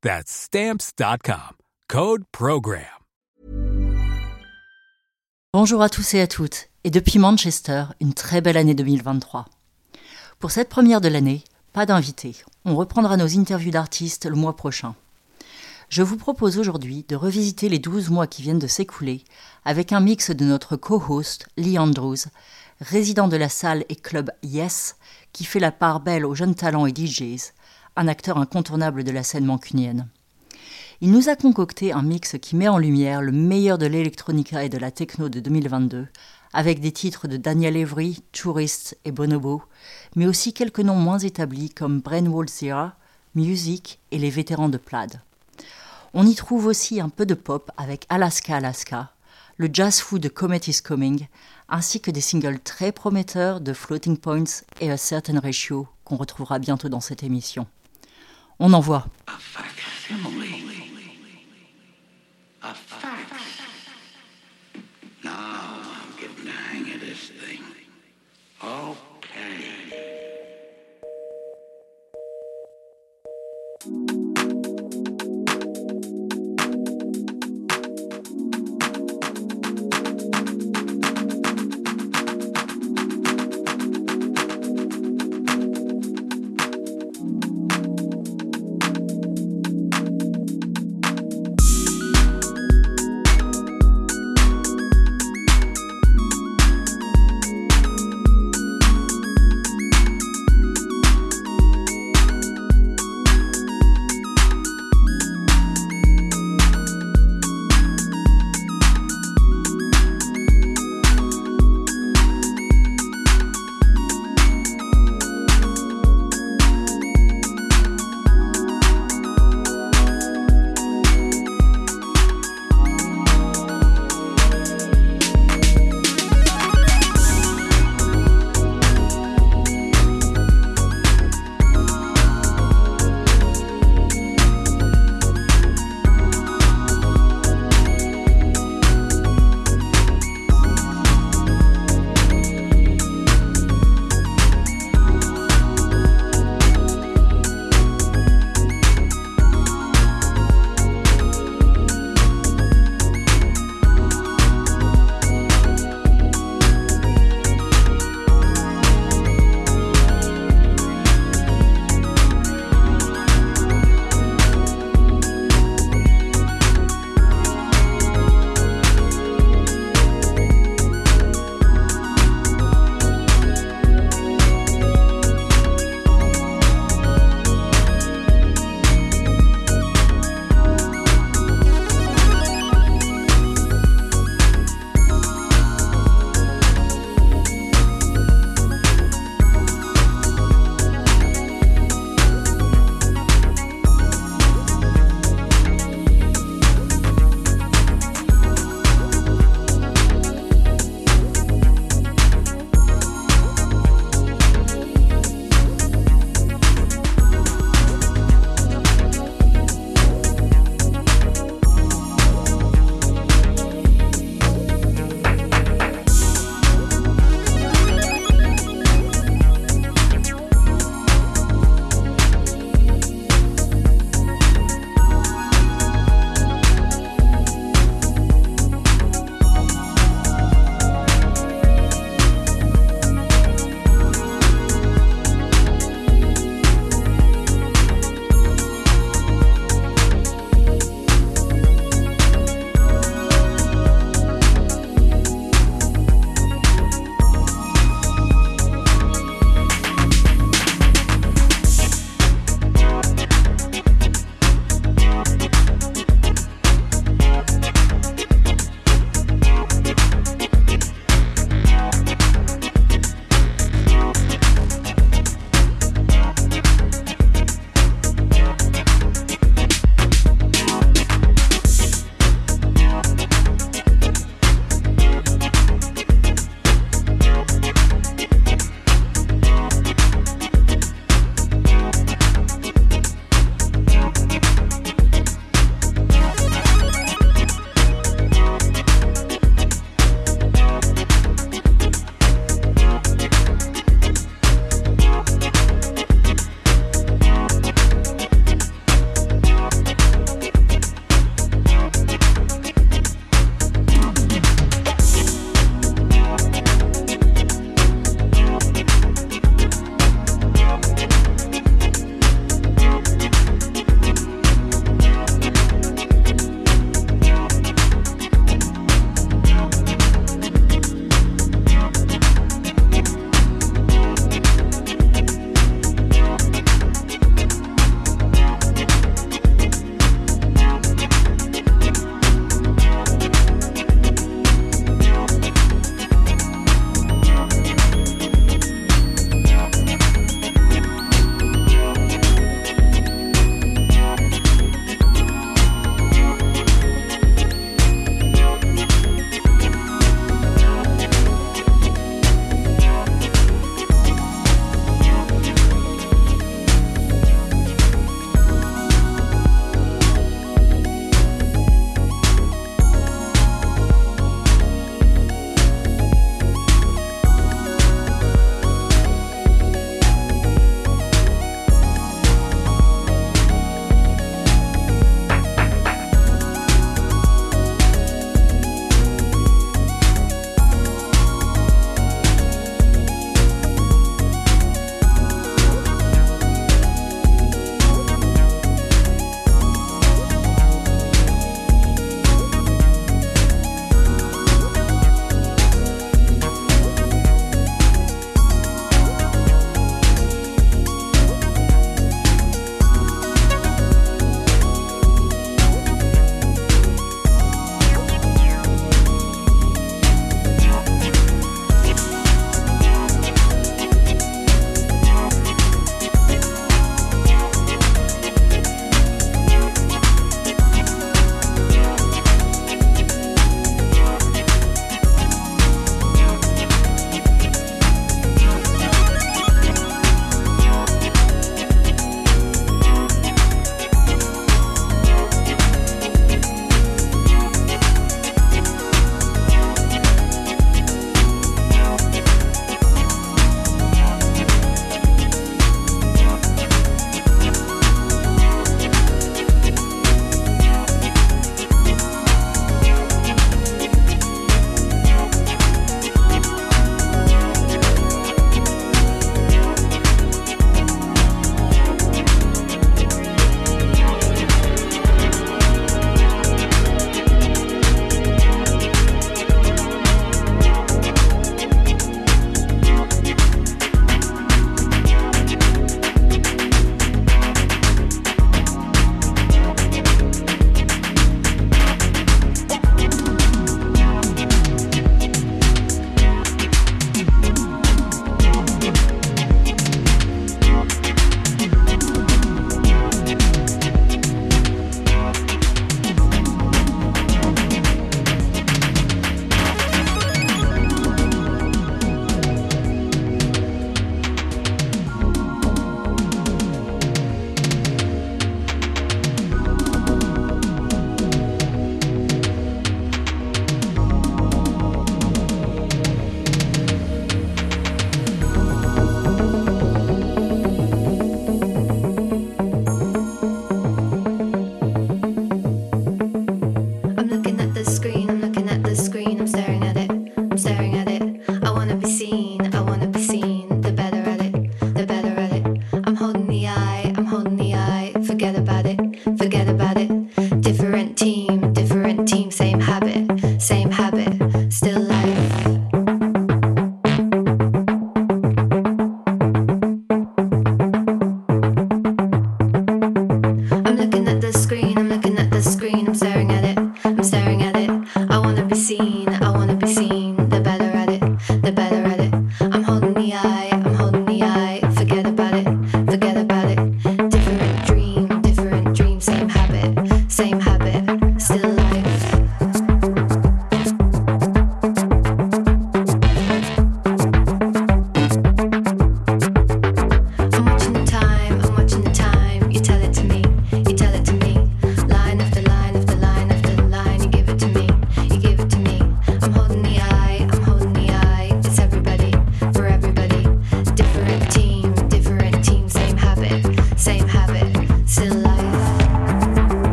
That's stamps.com. Code Program. Bonjour à tous et à toutes, et depuis Manchester, une très belle année 2023. Pour cette première de l'année, pas d'invité. On reprendra nos interviews d'artistes le mois prochain. Je vous propose aujourd'hui de revisiter les 12 mois qui viennent de s'écouler avec un mix de notre co-host Lee Andrews, résident de la salle et club Yes, qui fait la part belle aux jeunes talents et DJs, un acteur incontournable de la scène mancunienne. Il nous a concocté un mix qui met en lumière le meilleur de l'électronica et de la techno de 2022, avec des titres de Daniel Avery, Tourist et Bonobo, mais aussi quelques noms moins établis comme Brainwall Zira, Music et les vétérans de Plaid. On y trouve aussi un peu de pop avec Alaska Alaska, le jazz fou de Comet is Coming, ainsi que des singles très prometteurs de Floating Points et A Certain Ratio qu'on retrouvera bientôt dans cette émission. On en voit. Ah,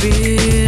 to